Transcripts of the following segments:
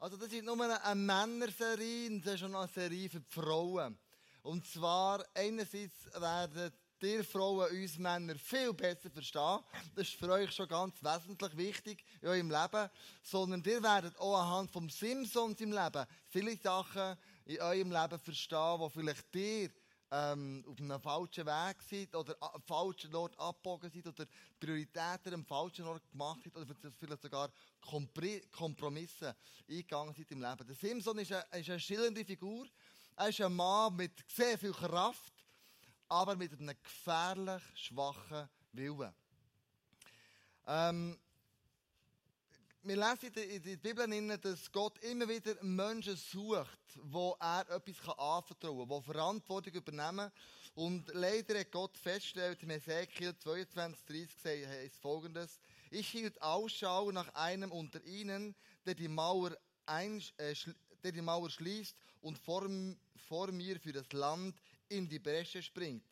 Also das ist nur eine Männerserie, das ist eine Serie für die Frauen. Und zwar, einerseits werden ihr Frauen uns Männer viel besser verstehen. Das ist für euch schon ganz wesentlich wichtig in eurem Leben. Sondern ihr werdet auch anhand vom Simpsons im Leben viele Sachen in eurem Leben verstehen, die vielleicht ihr ähm, auf einem falschen Weg seid oder am falschen Ort abgebogen seid oder Prioritäten am falschen Ort gemacht habt oder vielleicht sogar Kompromisse eingegangen seid im Leben. Der Simpson ist eine, ist eine schillernde Figur. Er ist ein Mann mit sehr viel Kraft, aber mit einem gefährlich schwachen Willen. Ähm, wir lesen in der Bibel, dass Gott immer wieder Menschen sucht, wo er etwas anvertrauen kann, die Verantwortung übernehmen. Und leider hat Gott festgestellt, in Ezekiel 22, 30 heißt folgendes, ich hielt Ausschau nach einem unter ihnen, der die Mauer, ein, äh, der Mauer schließt und vor, vor mir für das Land in die Bresche springt,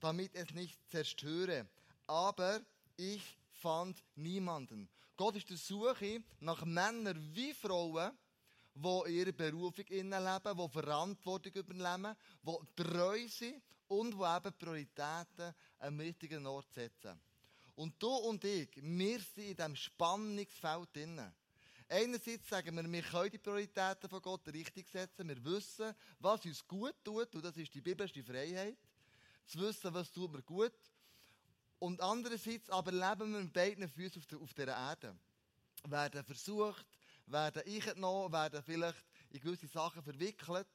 damit es nicht zerstöre. Aber ich fand niemanden. Gott ist der Suche nach Männern wie Frauen, die ihre Berufung leben, die Verantwortung übernehmen, die treu sind und die eben Prioritäten am richtigen Ort setzen. Und du und ich, wir sind in diesem Spannungsfeld drin. Einerseits sagen wir, wir können die Prioritäten von Gott richtig setzen. Wir wissen, was uns gut tut. Und das ist die biblische Freiheit. Zu wissen, was tut mir gut. Und andererseits aber leben wir mit beiden Füßen auf, der, auf dieser Erde. Werden versucht, werden eingenommen, werden vielleicht in gewisse Sachen verwickelt.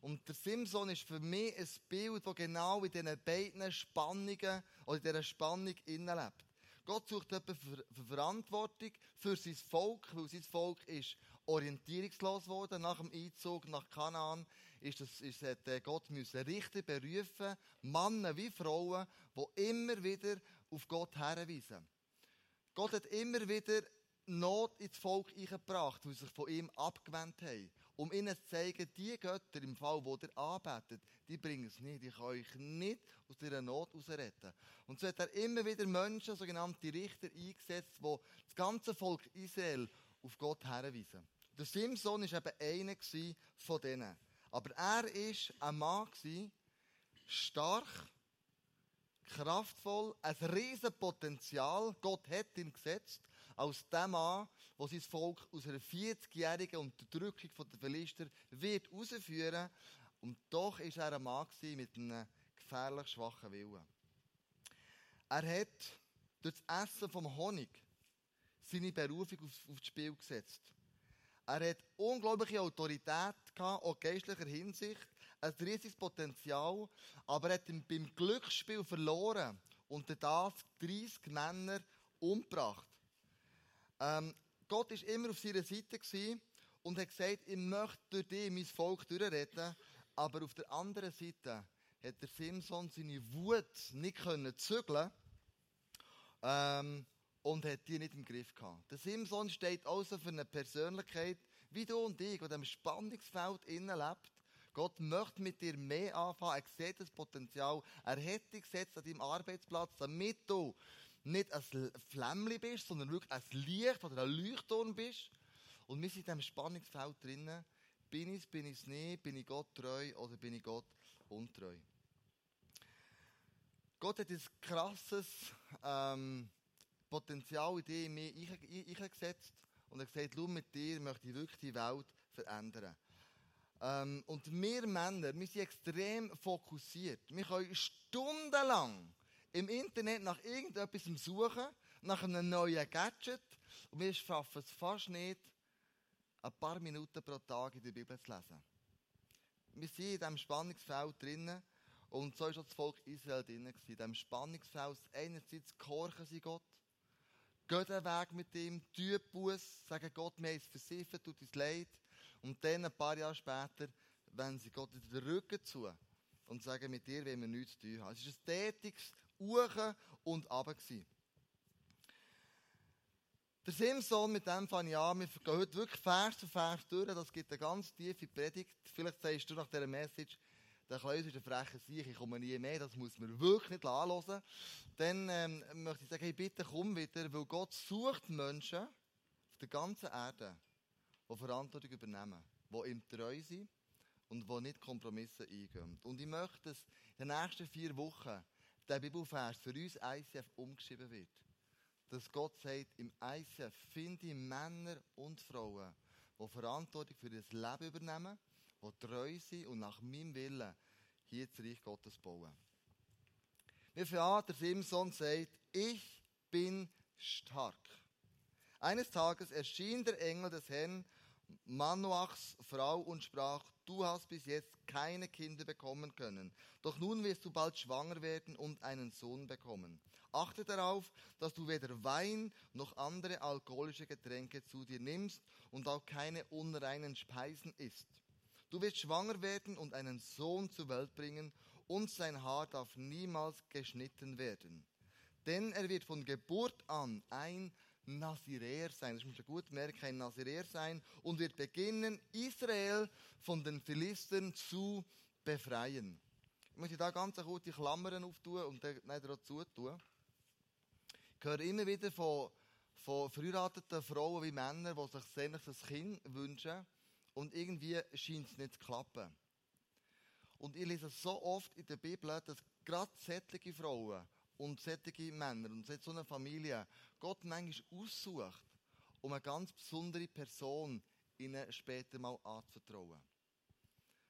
Und der Simson ist für mich ein Bild, das genau in diesen beiden Spannungen oder in dieser Spannung lebt. Gott sucht jemanden für, für Verantwortung für sein Volk, weil sein Volk ist orientierungslos geworden nach dem Einzug nach Kanaan. Ist das, ist, hat äh, Gott müssen Richter berufen, Männer wie Frauen, die immer wieder auf Gott herweisen. Gott hat immer wieder Not ins Volk eingebracht, die sich von ihm abgewendet haben. Um ihnen zu zeigen, die Götter, im Fall, wo ihr anbetet, die bringen es nicht. Ich kann euch nicht aus dieser Not herausretten. Und so hat er immer wieder Menschen, sogenannte Richter, eingesetzt, die das ganze Volk Israel auf Gott herweisen. Der Simson war eben einer von denen. Aber er war ein Mann, stark, kraftvoll, ein riesen Potenzial. Gott hat ihn gesetzt als der Mann, der sein Volk aus einer 40-jährigen Unterdrückung der Philister wird herausführen. Und doch war er ein Mann mit einem gefährlich schwachen Willen. Er hat durch das Essen vom Honig seine Berufung aufs Spiel gesetzt. Er hat unglaubliche Autorität gehabt, auch geistlicher Hinsicht, ein riesiges Potenzial, aber er hat beim Glücksspiel verloren und das 30 Männer umgebracht. Ähm, Gott war immer auf seiner Seite und hat gesagt, ich möchte durch dich mein Volk durchretten, aber auf der anderen Seite hat der Simson seine Wut nicht zügeln ähm, und hat die nicht im Griff gehabt. Der Simson steht also für eine Persönlichkeit, wie du und ich, die in diesem Spannungsfeld innen lebt. Gott möchte mit dir mehr anfangen. Er sieht das Potenzial. Er hat dich gesetzt an deinem Arbeitsplatz, damit du nicht ein Flämmchen bist, sondern wirklich ein Licht oder ein Leuchtturm bist. Und wir sind in diesem Spannungsfeld drinnen. Bin ich es, bin ich es nicht? Bin ich Gott treu oder bin ich Gott untreu? Gott hat ein krasses ähm, Potenzial in dir in mich eingesetzt und er hat gesagt, mit dir möchte ich wirklich die Welt verändern. Ähm, und wir Männer, wir sind extrem fokussiert. Wir können stundenlang im Internet nach irgendetwas suchen, nach einem neuen Gadget und wir schaffen es fast nicht, ein paar Minuten pro Tag in der Bibel zu lesen. Wir sind in diesem Spannungsfeld drinnen und so auch das Volk Israel drinnen. In diesem Spannungsfeld einerseits gehorchen sie Gott, Geh den Weg mit ihm, tu Buß, sagen Gott, wir haben es versiffen, tut uns leid. Und dann, ein paar Jahre später, wenden sie Gott den Rücken zu und sagen, mit dir wollen wir nichts zu tun haben. Es war ein tätiges Uchen und Runter. Der Simson, mit dem fange ich an. Wir gehen heute wirklich Vers für Vers durch. Das gibt eine ganz tiefe Predigt. Vielleicht sagst du nach dieser Message, der Kleus ist ein frecher Sieg, ich komme nie mehr, das muss man wirklich nicht anhören. Dann ähm, möchte ich sagen, hey, bitte komm wieder, weil Gott sucht Menschen auf der ganzen Erde, die Verantwortung übernehmen, die ihm treu sind und die nicht Kompromisse eingehen. Und ich möchte, dass in den nächsten vier Wochen der Bibelvers für uns ICF umgeschrieben wird. Dass Gott sagt, im ICF finde ich Männer und Frauen, die Verantwortung für das Leben übernehmen, die treu sind und nach meinem Willen hier das Reich Gottes bauen. Wie Vater Simson sagt, ich bin stark. Eines Tages erschien der Engel des Herrn Manoachs Frau und sprach, du hast bis jetzt keine Kinder bekommen können, doch nun wirst du bald schwanger werden und einen Sohn bekommen. Achte darauf, dass du weder Wein noch andere alkoholische Getränke zu dir nimmst und auch keine unreinen Speisen isst. Du wirst schwanger werden und einen Sohn zur Welt bringen und sein Haar darf niemals geschnitten werden. Denn er wird von Geburt an ein Naziräer sein. Das muss man gut merken, ein Naziräer sein und wird beginnen, Israel von den Philistern zu befreien. Ich möchte da ganz kurz die Klammern auftun und dann auch zutun. Ich höre immer wieder von, von verheirateten Frauen wie Männern, die sich sehnlich ein Kind wünschen und irgendwie scheint es nicht zu klappen. Und ich lese so oft in der Bibel, dass gerade sättige Frauen und sättige Männer und so eine Familie Gott manchmal aussucht, um eine ganz besondere Person ihnen später mal anzuvertrauen.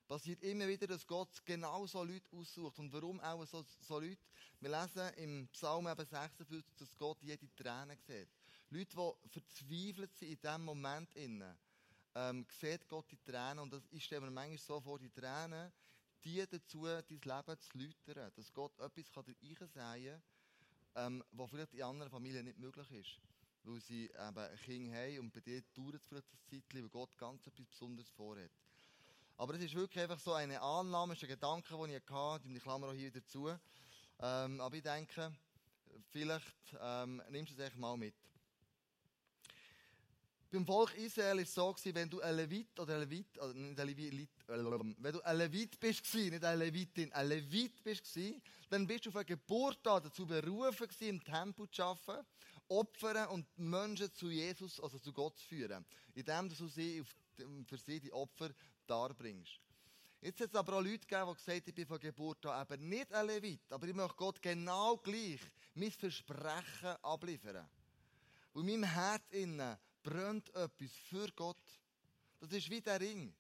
Passiert immer wieder, dass Gott genau so Leute aussucht. Und warum auch so, so Leute? Wir lesen im Psalm 56, dass Gott jede Träne sieht. Leute, die verzweifelt sind in diesem Moment, innen, ähm, sieht Gott die Tränen. Und das, ich stelle mir manchmal so vor, die Tränen, die dazu, dein Leben zu läutern. Dass Gott etwas kann dir kann, ähm, was vielleicht in anderen Familien nicht möglich ist. Weil sie eben ein Kind haben und bei dir dauert es vielleicht eine Zeit, weil Gott ganz etwas Besonderes vorhat. Aber es ist wirklich einfach so eine Annahme, ein Gedanke, den ich hatte, die Klammer auch hier wieder zu. Ähm, aber ich denke, vielleicht ähm, nimmst du es echt mal mit. Beim Volk Israel war es so, wenn du ein Levit oder ein Levit, oder nicht ein Levit, wenn du ein Levit bist, nicht ein Levitin, ein Levit bist, dann bist du von Geburt an dazu berufen, im Tempel zu arbeiten, Opfern und Menschen zu Jesus, also zu Gott zu führen. Indem du sie für sie die Opfer darbringst. Jetzt hat es aber auch Leute gegeben, die gesagt haben, ich bin von Geburt an eben nicht ein Levit, aber ich möchte Gott genau gleich mein Versprechen abliefern. Und in meinem Herz innen brennt etwas für Gott. Das ist wie der Ring.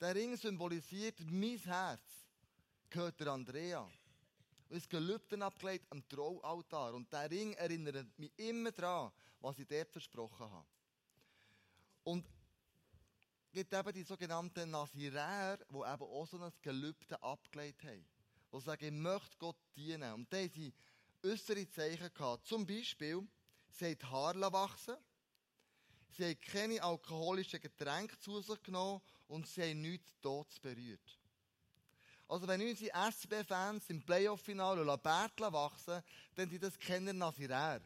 Der Ring symbolisiert mein Herz. Gehört der Andrea. Und es Gelübden abgelegt am Traualtar. Und der Ring erinnert mich immer daran, was ich dort versprochen habe. Und gibt eben die sogenannten Naziräer, die eben auch so ein Gelübde abgelegt haben. Die sagen, ich möchte Gott dienen. Und da haben sie äußere Zeichen gehabt. Zum Beispiel, sie haben die Haare wachsen Sie haben keine alkoholischen Getränke zu sich genommen und sie haben nichts Todes berührt. Also wenn unsere SB-Fans im Playoff-Finale Bärtle wachsen, dann sind das keine Naziräer.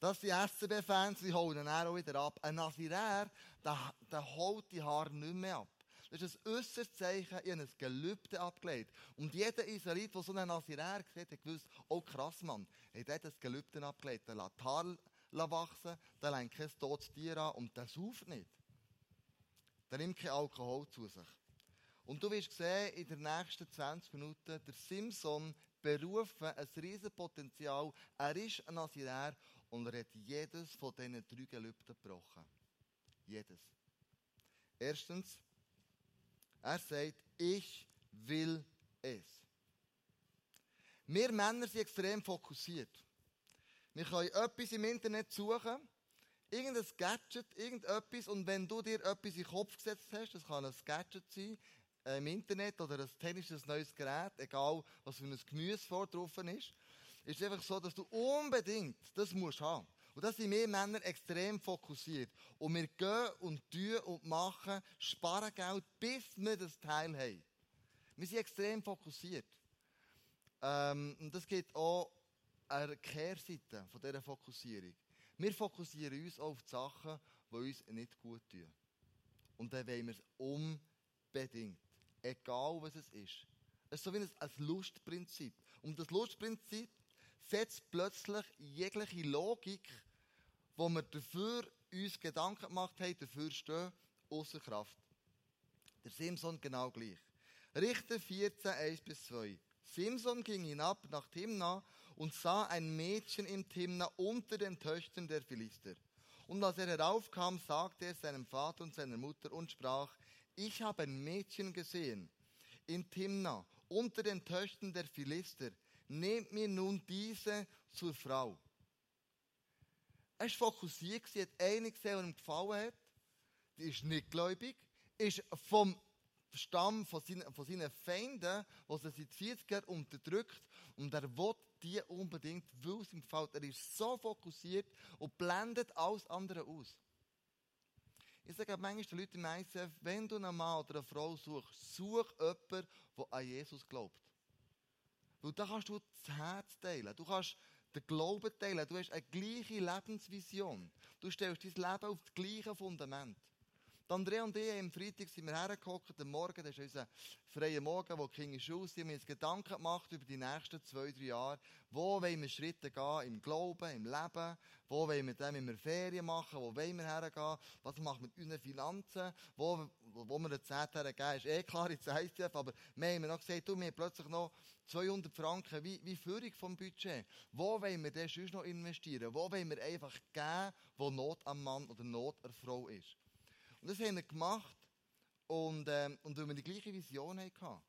Das sind SCB-Fans, die holen dann auch wieder ab. Ein Naziräer, der, der holt die Haare nicht mehr ab. Das ist ein äußeres Zeichen, ich habe ein Gelübde abgelegt. Und jeder Israelit, der so einen Naziräer sieht, hat gewusst, oh krass, Mann, er hat ein Gelübde abgelegt. Er lässt die wachsen, der lenkt kein totes Tier an und der sauft nicht. Der nimmt kein Alkohol zu sich. Und du wirst sehen, in den nächsten 20 Minuten, der Simson berufen, ein riesen Potenzial. Er ist ein Nasirär und er hat jedes von diesen drei Gelübden gebrochen. Jedes. Erstens, er sagt, ich will es. Wir Männer sind extrem fokussiert. Wir können etwas im Internet suchen, irgendein Gadget, irgendetwas, und wenn du dir etwas in den Kopf gesetzt hast, das kann ein Gadget sein, äh, im Internet oder ein technisches neues Gerät, egal was für ein Gemüse vor drauf ist, ist es einfach so, dass du unbedingt das musst haben. Und da sind wir Männer extrem fokussiert. Und wir gehen und tun und machen, sparen Geld, bis wir das Teil haben. Wir sind extrem fokussiert. Ähm, und das geht auch eine Kehrseite von dieser Fokussierung. Wir fokussieren uns auf die Sachen, die uns nicht gut tun. Und dann wollen wir es unbedingt. Egal, was es ist. Es ist so wie ein, Lustprinzip. Und das Lustprinzip setzt plötzlich jegliche Logik, wo wir dafür uns Gedanken gemacht haben, dafür stehen, außer Kraft. Der Simson genau gleich. Richter 14, 1 bis 2. Simson ging hinab nach Timna und sah ein Mädchen im Timna unter den Töchtern der Philister. Und als er heraufkam, sagte er seinem Vater und seiner Mutter und sprach, ich habe ein Mädchen gesehen in Timna unter den Töchtern der Philister. Nehmt mir nun diese zur Frau. Er war fokussiert, hat eine gesehen, die ihm gefallen hat. Die ist nicht gläubig, ist vom Stamm von seinen, von seinen Feinden, die sie seit 40 Jahren unterdrückt. Und er will die unbedingt, weil es ihm gefällt. Er ist so fokussiert und blendet alles andere aus. Ich sage manchmal den Leuten im ICF, wenn du einen Mann oder eine Frau suchst, such jemanden, der an Jesus glaubt. Weil da kannst du das Herz teilen. Du kannst den Glauben teilen. Du hast eine gleiche Lebensvision. Du stellst dein Leben auf das gleiche Fundament. Die Andrea und ich, am Freitag sind wir hergehockt, am Morgen, das ist unser freier Morgen, wo die Kinder in Schule sind, wir haben uns Gedanken gemacht über die nächsten zwei, drei Jahre. Wo wollen wir Schritte gehen im Glauben, im Leben? Wo wollen wir dem immer Ferien machen? Wo wollen wir hergehen? Was machen wir mit unseren Finanzen? Wo, wo wir den 10 hergeben, ist eh klar, jetzt heisst es, aber wir haben noch gesagt, du, wir haben plötzlich noch 200 Franken wie, wie Führung vom Budget. Wo wollen wir denn sonst noch investieren? Wo wollen wir einfach geben, wo Not am Mann oder Not an Frau ist? Und das haben wir gemacht und, ähm, und weil wir die gleiche Vision hatten.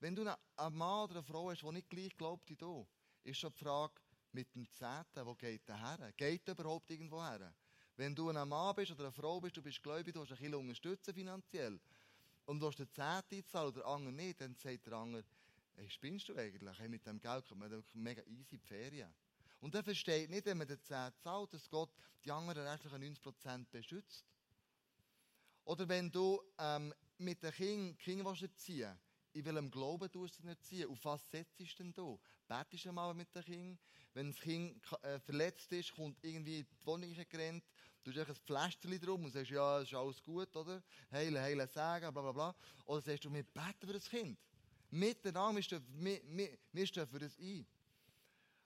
Wenn du einen Mann oder eine Frau hast, die nicht gleich glaubt wie du, ist schon die Frage mit dem Zehnten, wo geht der her? Geht der überhaupt irgendwo her? Wenn du ein Mann bist oder eine Frau bist, du bist gläubig, du hast ein bisschen unterstützen finanziell und du hast den Zehnten zahlen oder der andere nicht, dann sagt der andere, hey, spinnst du eigentlich? Hey, mit dem Geld kommt man mega easy in die Ferien. Und er versteht nicht, wenn man den Zehnt zahlt, dass Gott die anderen restlichen 90% beschützt. Oder wenn du ähm, mit den Kindern Kinder erziehen in welchem Glauben tust du erziehen? Auf was setzt du denn du? Betest du mal mit den Kindern? Wenn das Kind äh, verletzt ist, kommt irgendwie in die Wohnung gerannt, du hast ein Pflasterchen drum und sagst, ja, ist alles gut, oder? Heile, heile sagen, bla bla bla. Oder sagst du, wir beten für das Kind. Miteinander, wir wir, wir, stehen für das ein.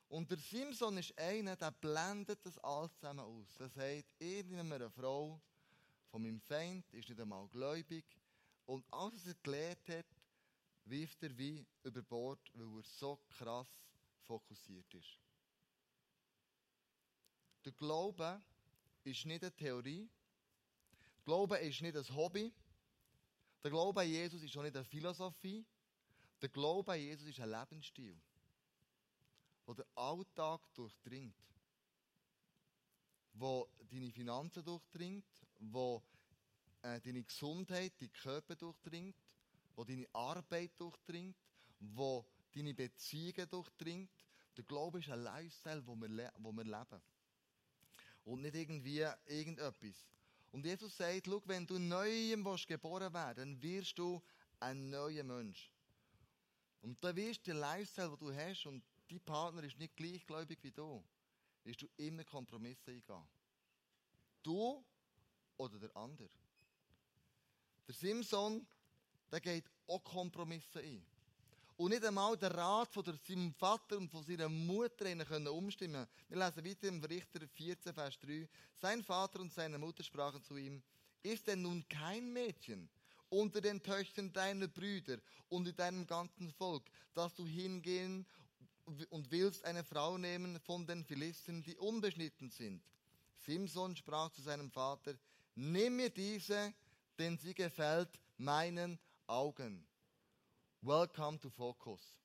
Und der Simson ist einer, der blendet das alles zusammen aus. Er sagt, irgendeiner Frau, von meinem Feind, ist nicht einmal gläubig. Und alles, was er gelernt hat, wirft er wie über Bord, weil er so krass fokussiert ist. Der Glaube ist nicht eine Theorie. Der Glaube ist nicht ein Hobby. Der Glaube an Jesus ist auch nicht eine Philosophie. Der Glaube an Jesus ist ein Lebensstil, der den Alltag durchdringt, der deine Finanzen durchdringt, wo äh, deine Gesundheit, deinen Körper durchdringt, wo deine Arbeit durchdringt, wo deine Beziehungen durchdringt. Der Glaube ist ein Lifestyle, wo wir, wo wir leben. Und nicht irgendwie irgendetwas. Und Jesus sagt, schau, wenn du neuem geboren werden dann wirst du ein neuer Mensch. Und dann wirst den Lifestyle, den du hast, und dein Partner ist nicht gleichgläubig wie du, wirst du immer Kompromisse eingehen. Du oder der andere. Der Simson, der geht auch Kompromisse ein. Und nicht einmal der Rat von seinem Vater und von seiner Mutter können umstimmen. Wir lesen weiter im Richter 14, Vers 3. Sein Vater und seine Mutter sprachen zu ihm, ist denn nun kein Mädchen unter den Töchtern deiner Brüder und in deinem ganzen Volk, dass du hingehen und willst eine Frau nehmen von den Philisten, die unbeschnitten sind? Simson sprach zu seinem Vater, nimm mir diese, denn sie gefällt meinen Augen. Welcome to Focus.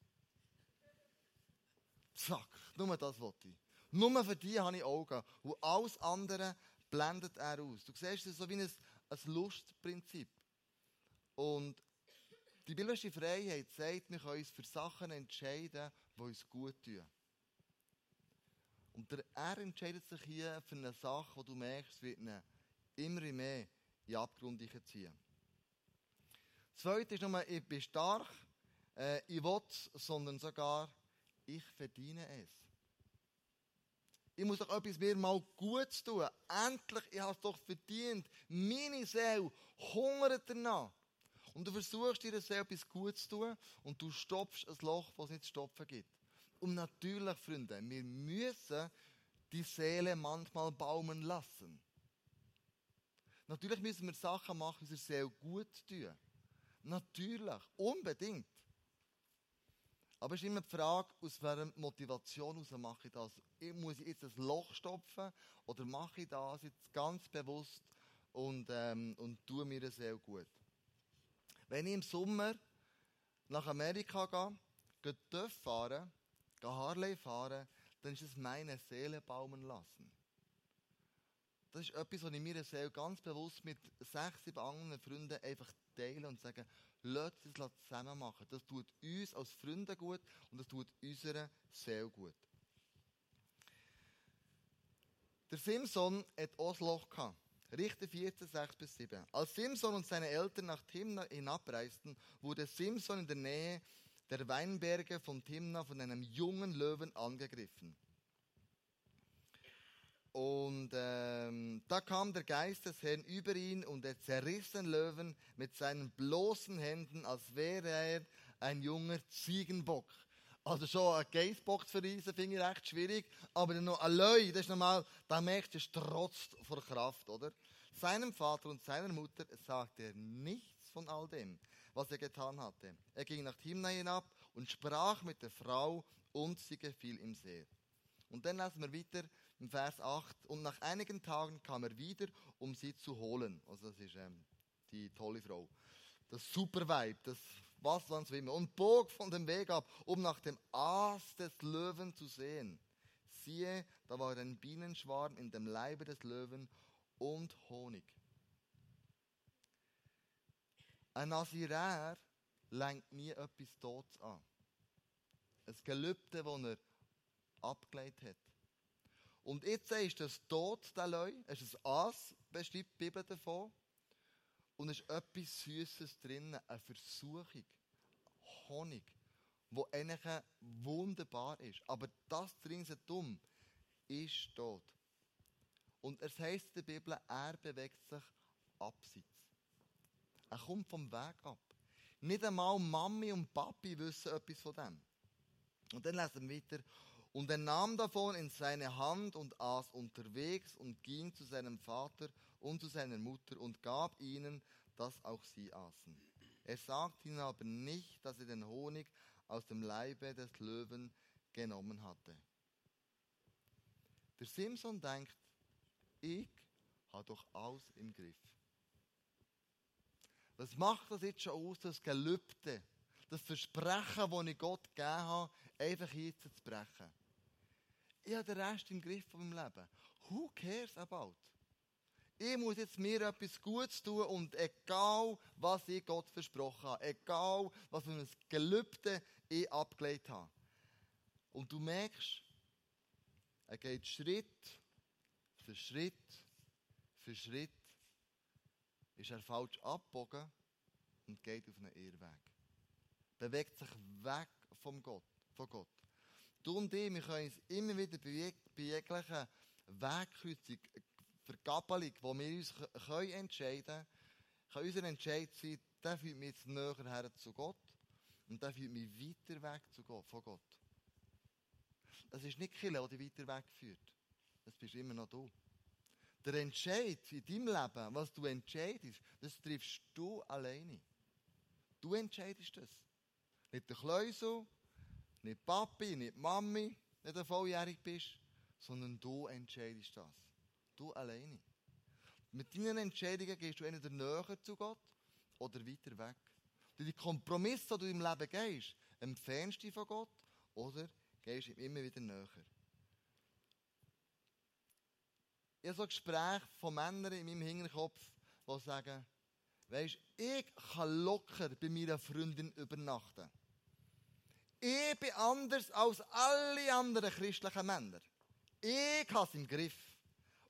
Zack, nur das wollte ich. Nur für die habe ich Augen. Und alles andere blendet er aus. Du siehst, es ist so wie ein, ein Lustprinzip. Und die biblische Freiheit sagt, wir können uns für Sachen entscheiden, die uns gut tun. Und er entscheidet sich hier für eine Sache, wo du merkst, es wird ihn immer mehr in den Abgrund ziehen. Das Zweite ist nur, ich bin stark, äh, ich will sondern sogar, ich verdiene es. Ich muss doch etwas mir mal Gutes tun. Endlich, ich habe es doch verdient. Meine Seele hungert danach. Und du versuchst dir Seele etwas Gutes zu tun und du stopfst ein Loch, das es nicht zu stopfen gibt. Und natürlich, Freunde, wir müssen die Seele manchmal baumen lassen. Natürlich müssen wir Sachen machen, die uns sehr gut tun. Natürlich, unbedingt. Aber es ist immer die Frage, aus welcher Motivation heraus mache ich das? Muss ich jetzt ein Loch stopfen oder mache ich das jetzt ganz bewusst und, ähm, und tue mir das sehr gut? Wenn ich im Sommer nach Amerika gehe, gehe Töff fahren, gehe Harley fahren, dann ist es meine Seele baumen lassen. Das ist etwas, was ich mir Seele ganz bewusst mit sechs, sieben anderen Freunden einfach teile und sage, lasst uns das zusammen machen. Das tut uns als Freunde gut und das tut unserer Seele gut. Der Simson hat Osloch gehabt. Richter 14, 6 bis 7. Als Simson und seine Eltern nach Timna hinabreisten, wurde Simson in der Nähe der Weinberge von Timna von einem jungen Löwen angegriffen. Und ähm, da kam der Geist des Herrn über ihn und er zerriss den Löwen mit seinen bloßen Händen, als wäre er ein junger Ziegenbock. Also schon ein Geissbock zu verreisen, finde ich recht schwierig. Aber noch ein Löwe, das ist normal, da merkst du, trotz vor Kraft, oder? Seinem Vater und seiner Mutter sagte er nichts von all dem, was er getan hatte. Er ging nach Timna hinab und sprach mit der Frau und sie gefiel ihm sehr. Und dann lassen wir weiter im Vers 8. Und nach einigen Tagen kam er wieder, um sie zu holen. Also das ist ähm, die tolle Frau. Das super Weib, das Wasserlandswimmel. Und bog von dem Weg ab, um nach dem Aas des Löwen zu sehen. Siehe, da war ein Bienenschwarm in dem Leibe des Löwen und Honig. Ein Nasirär lenkt nie etwas Todes an. Ein Gelübde, das er abgelegt hat. Und jetzt ist das Tod, der Leu, es ist ein Aas, beschreibt die Bibel davon. Und es ist etwas Süßes drin, eine Versuchung. Honig, wo eigentlich wunderbar ist. Aber das drin dumm ist tot. Und es heißt in der Bibel, er bewegt sich abseits. Er kommt vom Weg ab. Nicht einmal Mami und Papi wissen etwas von dem. Und dann lesen wir weiter. Und er nahm davon in seine Hand und aß unterwegs und ging zu seinem Vater und zu seiner Mutter und gab ihnen, dass auch sie aßen. Er sagte ihnen aber nicht, dass er den Honig aus dem Leibe des Löwen genommen hatte. Der Simson denkt, ich habe doch alles im Griff. Was macht das jetzt schon aus, das Gelübde, das Versprechen, das ich Gott gegeben habe, einfach jetzt zu brechen? Ich habe den Rest im Griff von meinem Leben. Who cares about? Ich muss jetzt mir etwas Gutes tun und egal, was ich Gott versprochen habe, egal, was für ein Gelübde ich abgelegt habe. Und du merkst, er geht Schritt für Schritt für Schritt ist er falsch abgebogen und geht auf einen Irrweg. Bewegt sich weg vom Gott, von Gott. Du und ich, wir können uns immer wieder bei jeglichen Wegkreuzung, Vergabelung, wo wir uns können entscheiden können, kann unser Entscheid sein, der führt mich jetzt näher her zu Gott und der führt mich weiter weg zu Gott, von Gott. Das ist nicht Kille, der dich weiter wegführt. Das bist immer noch du. Der Entscheid in deinem Leben, was du entscheidest, das triffst du alleine. Du entscheidest das. Nicht der Kleusel, nicht Papi, nicht Mami, nicht volljährig bist, sondern du entscheidest das. Du alleine. Mit deinen Entscheidungen gehst du entweder näher zu Gott oder weiter weg. Durch die Kompromisse, die du im Leben gehst, entfernst du dich von Gott oder gehst ihm immer wieder näher. Ich habe so Gespräche von Männern in meinem Hinterkopf, die sagen, weisst, ich kann locker bei meiner Freundin übernachten. Ich bin anders als alle anderen christlichen Männer. Ich habe es im Griff.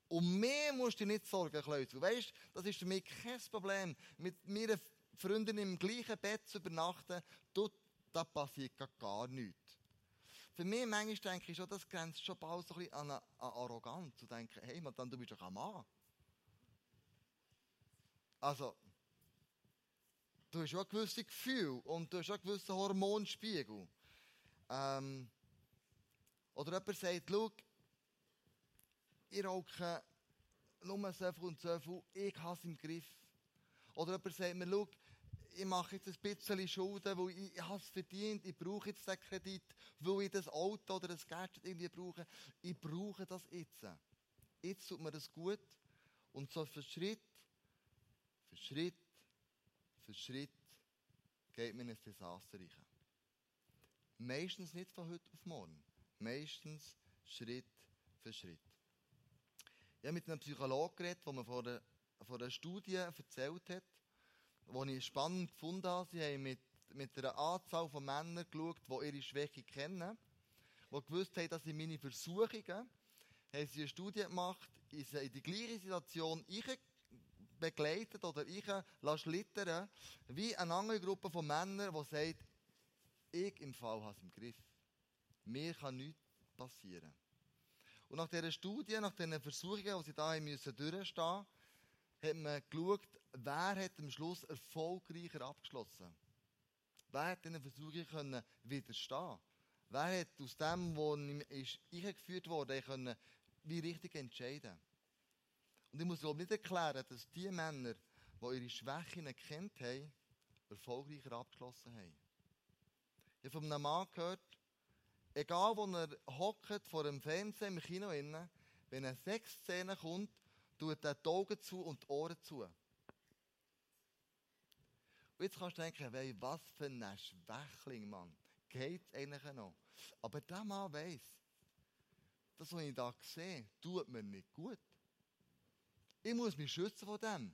Und mir musst du nicht sorgen, Kleusel. Weißt, das ist für mich kein Problem. Mit meiner Freundin im gleichen Bett zu übernachten, da passiert gar nichts. Für mich manchmal denke ich schon, das grenzt schon bald so ein bisschen an, eine, an Arroganz. Zu denken, hey, man, dann, du bist doch ein Mann. Also, du hast schon ein gewisses Gefühl und du hast einen gewissen Hormonspiegel. Ähm, oder jemand sagt, schau, ich rauche nur so viel und so viel, ich habe es im Griff. Oder jemand sagt mir, schau, ich mache jetzt ein bisschen Schulden, weil ich, ich habe es verdient, ich brauche jetzt den Kredit, weil ich das Auto oder das Gadget irgendwie brauche. Ich brauche das jetzt. Jetzt tut mir das gut. Und so für Schritt, für Schritt, für Schritt geht man in ein Desaster rein. Meistens nicht von heute auf morgen. Meistens Schritt für Schritt. Ich habe mit einem Psychologen geredet, der mir von einer, Studie erzählt hat, die ich spannend gefunden habe. Sie haben mit, mit einer Anzahl von Männern geschaut, die ihre Schwäche kennen, die gewusst haben, dass sie meine Versuchungen, haben sie eine Studie gemacht, in die gleiche Situation ich begleitet oder ich schlittern wie eine andere Gruppe von Männern, die sagt, ich im Fall habe es im Griff. Mir kann nichts passieren. Und nach dieser Studie, nach diesen Versuchungen, die sie da müssen durchstehen hat man geschaut, wer hat am Schluss erfolgreicher abgeschlossen. Wer hat diesen Versuchungen widerstehen Wer hat aus dem, was eingeführt wurde, können wie richtig entscheiden Und ich muss glaube nicht erklären, dass die Männer, die ihre Schwächen kennt haben, erfolgreicher abgeschlossen haben. Ich habe von einem Mann gehört, egal wo er hockt vor dem Fernsehen im Kino, wenn eine Sexszene kommt, tut er die Augen zu und die Ohren zu. Und jetzt kannst du denken, hey, was für ein Schwächling, Mann. Geht es eigentlich noch? Aber der Mann weiss, das, was ich da sehe, tut mir nicht gut. Ich muss mich schützen von dem.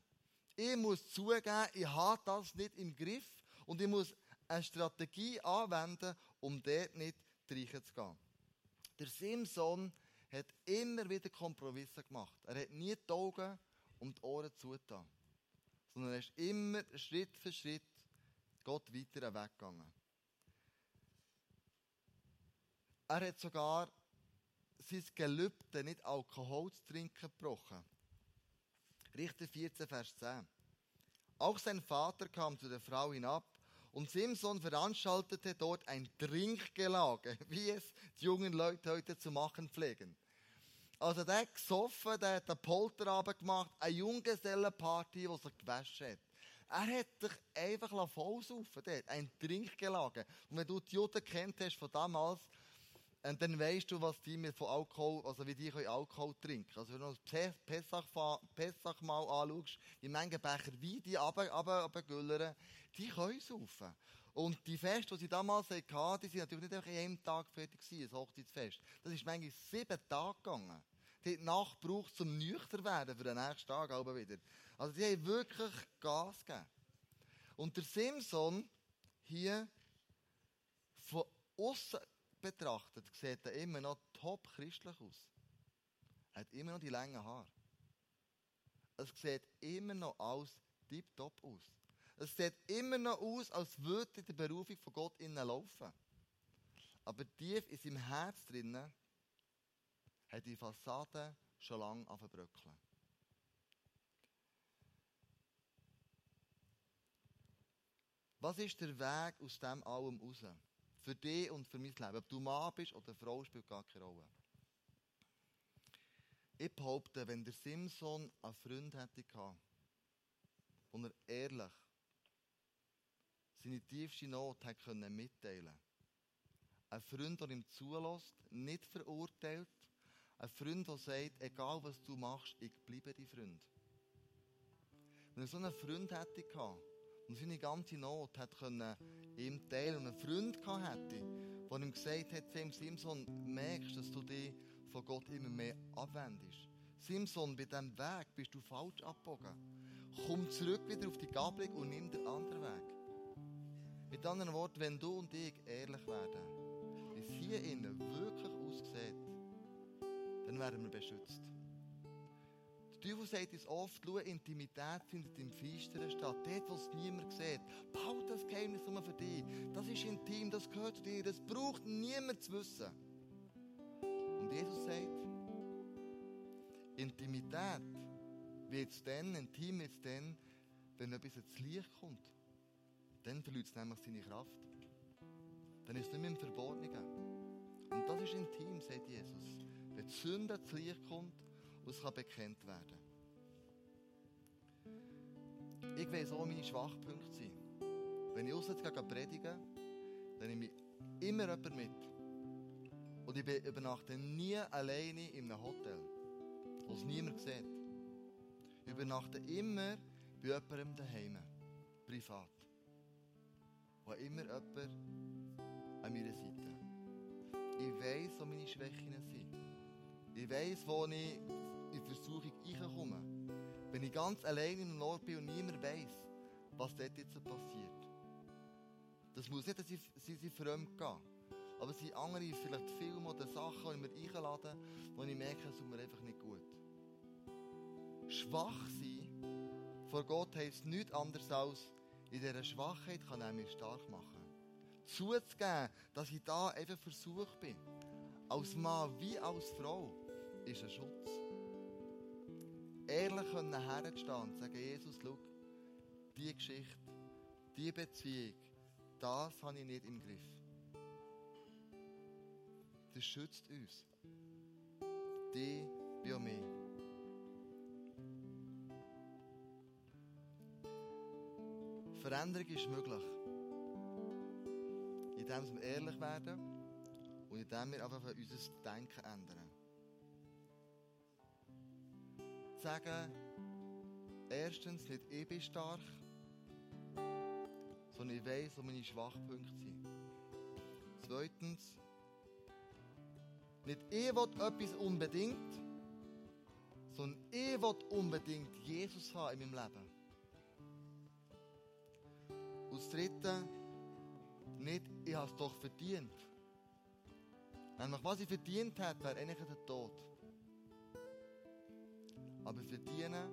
Ich muss zugeben, ich habe das nicht im Griff und ich muss eine Strategie anwenden, um dort nicht reinzugehen. Der Simson hat immer wieder Kompromisse gemacht. Er hat nie die Augen und die Ohren zugetan. Sondern er ist immer Schritt für Schritt Gott weiter weggegangen. Er hat sogar sein Gelübde, nicht Alkohol zu trinken, gebrochen. Richter 14, Vers 10. Auch sein Vater kam zu der Frau hinab und Simson veranstaltete dort ein Trinkgelage, wie es die jungen Leute heute zu machen pflegen. Also der hat gesoffen, der hat einen Polterabend gemacht, eine Junggesellenparty, die sich gewaschen hat. Er hat sich einfach vollsaufen dort, ein Trinkgelage. Und wenn du die Juden kennt hast von damals, und dann weißt du, was die mit von Alkohol, also wie die Alkohol trinken. Also wenn du das Pessach, Pessach mal anschaust, wie manche Becher wie die runtergüllern, die können saufen. Und die Feste, die sie damals hatten, die sind natürlich nicht einfach in einem Tag fertig gewesen, das Hochzeitsfest. Das ist manchmal sieben Tage gegangen. Die Nacht braucht zum nüchtern werden für den nächsten Tag aber wieder. Also die haben wirklich Gas gegeben. Und der Simson hier von außen betrachtet, sieht er immer noch top christlich aus. Er hat immer noch die langen Haare. Es sieht immer noch alles tiptop aus. Es sieht immer noch aus, als würde der Berufung von Gott innen laufen. Aber tief in seinem Herz drinnen hat die Fassade schon lange angebröckeln. Was ist der Weg aus dem allem raus? Für dich und für mein Leben. Ob du Mann bist oder Frau, spielt gar keine Rolle. Ich behaupte, wenn der Simson einen Freund hätte gehabt, und er ehrlich seine tiefste Not hat können mitteilen Ein Freund, der ihm zulässt, nicht verurteilt. Ein Freund, der sagt, egal was du machst, ich bleibe dein Freund. Wenn er so einen Freund hätte gehabt, und seine ganze Not hat können ihm teilen und einen Freund gehabt hätte, der ihm gesagt hat, Simson, merkst, dass du dich von Gott immer mehr abwendest. Simson, bei diesem Weg bist du falsch abgebogen. Komm zurück wieder auf die Gabelung und nimm den anderen Weg. Mit anderen Worten, wenn du und ich ehrlich werden, wie es hier innen wirklich aussieht, dann werden wir beschützt. Teufel sagt uns oft, schau, Intimität findet im Feisteren statt. Dort, wo es niemand sieht. Behalte das Geheimnis nur für dich. Das ist intim, das gehört zu dir, das braucht niemand zu wissen. Und Jesus sagt, Intimität wird es dann, intim wird es dann, wenn etwas ins Licht kommt. Dann verliert es nämlich seine Kraft. Dann ist es nicht mehr im Verborgenen. Und das ist intim, sagt Jesus. Wenn die Sünde ins Licht kommt, und es kann bekannt werden. Ich weiß auch, meine Schwachpunkte sind. Wenn ich auswärts predige, dann nehme ich immer jemanden mit. Und ich übernachte nie alleine in einem Hotel, wo es niemand sieht. Ich übernachte immer bei jemandem daheim, privat. Wo immer jemand an meiner Seite. Ich weiss, wo meine Schwächen sind. Ich weiss, wo ich in Versuchung reinkomme. Wenn ich ganz allein im Ort bin und niemand weiss, was dort jetzt passiert. Das muss nicht, dass sie, sie, sie fremd gehen. Aber es sind andere, vielleicht Filme oder Sachen, die wir einladen, wo ich merke, es tut mir einfach nicht gut. Schwach sein vor Gott heisst nichts anderes als, in dieser Schwachheit kann er mich stark machen. Zuzugeben, dass ich da einfach versucht bin, als Mann wie als Frau, ist ein Schutz. Ehrlich können herzustehen und sagen, Jesus, schau, diese Geschichte, diese Beziehung, das habe ich nicht im Griff. Das schützt uns. Die wie auch mich. Veränderung ist möglich. Indem wir ehrlich werden und indem wir einfach unser Denken ändern. Sagen, erstens nicht ich bin stark, sondern ich weiß, wo meine Schwachpunkte sind. Zweitens, nicht ich will etwas unbedingt, sondern ich will unbedingt Jesus haben in meinem Leben. Und das Dritte, nicht ich habe es doch verdient. Nämlich, was ich verdient hätte, wäre eigentlich der Tod. Aber ich verdiene,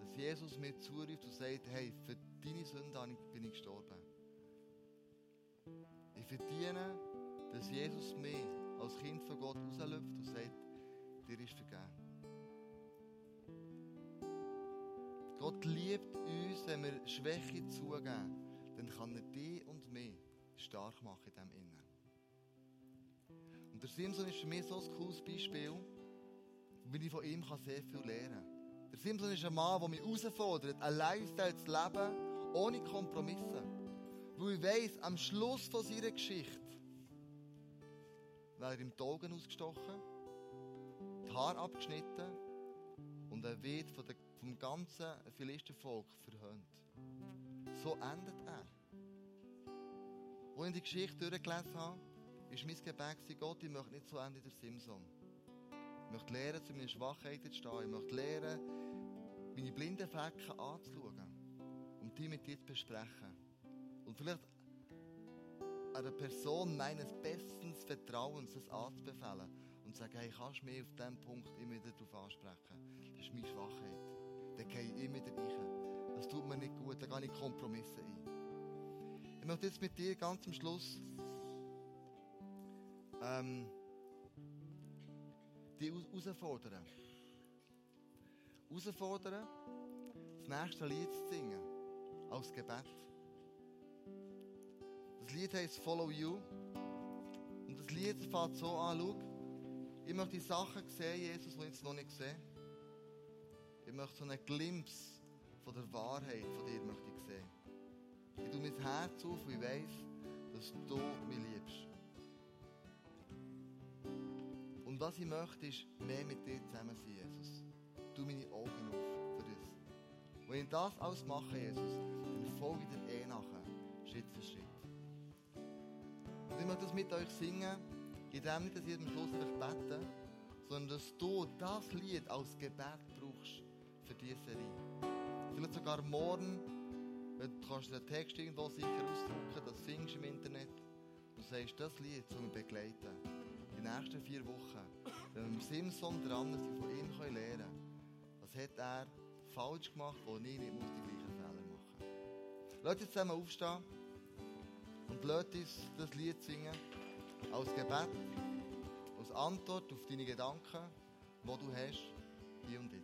dass Jesus mir zuruft und sagt, hey, für deine Sünde bin ich gestorben. Ich verdiene, dass Jesus mich als Kind von Gott rauslöpft und sagt, dir ist vergeben. Gott liebt uns, wenn wir Schwäche zugeben, dann kann er dich und mich stark machen in diesem Innen. Und der Simson ist für mich so ein cooles Beispiel, weil ich von ihm sehr viel lernen kann. Der Simson ist ein Mann, der mich herausfordert, ein Lifestyle zu leben, ohne Kompromisse. Weil ich weiss, am Schluss von seiner Geschichte wäre er die Augen ausgestochen, die Haare abgeschnitten und er wird von der, vom ganzen Philistervolk verhöhnt. So endet er. Als ich die Geschichte durchgelesen habe, ist mein Gebet Gott, ich möchte nicht so enden der Simson. Ich möchte lernen, zu meinen Schwachheiten zu stehen. Ich möchte lernen, meine blinden Flecken anzuschauen und die mit dir zu besprechen. Und vielleicht einer Person meines besten Vertrauens das anzubefehlen und zu sagen, hey, kannst du mich auf diesem Punkt immer wieder darauf ansprechen? Das ist meine Schwachheit. Da gehe ich immer wieder rein. Das tut mir nicht gut, da gehe ich Kompromisse ein. Ich möchte jetzt mit dir ganz am Schluss ähm, die herausfordern. Herausfordern, das nächste Lied zu singen, als Gebet. Das Lied heißt Follow You. Und das Lied fängt so an, schau, ich möchte die Sachen sehen, Jesus, die ich jetzt noch nicht sehe. Ich möchte so einen Glimpse von der Wahrheit von dir möchte ich sehen. Ich tue mein Herz auf und ich weiss, dass du was ich möchte, ist mehr mit dir zusammen sein, Jesus. Tu meine Augen auf für das. Wenn ich das alles mache, Jesus, dann folge ich dir eh nachher, Schritt für Schritt. Und ich möchte das mit euch singen, in dem nicht, dass ihr am Schluss einfach beten, sondern dass du das Lied als Gebet brauchst für diese Serie. Vielleicht sogar morgen, du kannst den Text irgendwo sicher ausdrucken, das singst im Internet. Du sagst, das Lied soll mich begleiten. Die nächsten vier Wochen. Wenn wir Simson dran sind, von ihm können lernen was hat er falsch gemacht, wo ich nicht muss die gleichen Fehler machen Lasst uns zusammen aufstehen und lasst uns das Lied singen als Gebet, als Antwort auf deine Gedanken, die du hast, hier und jetzt.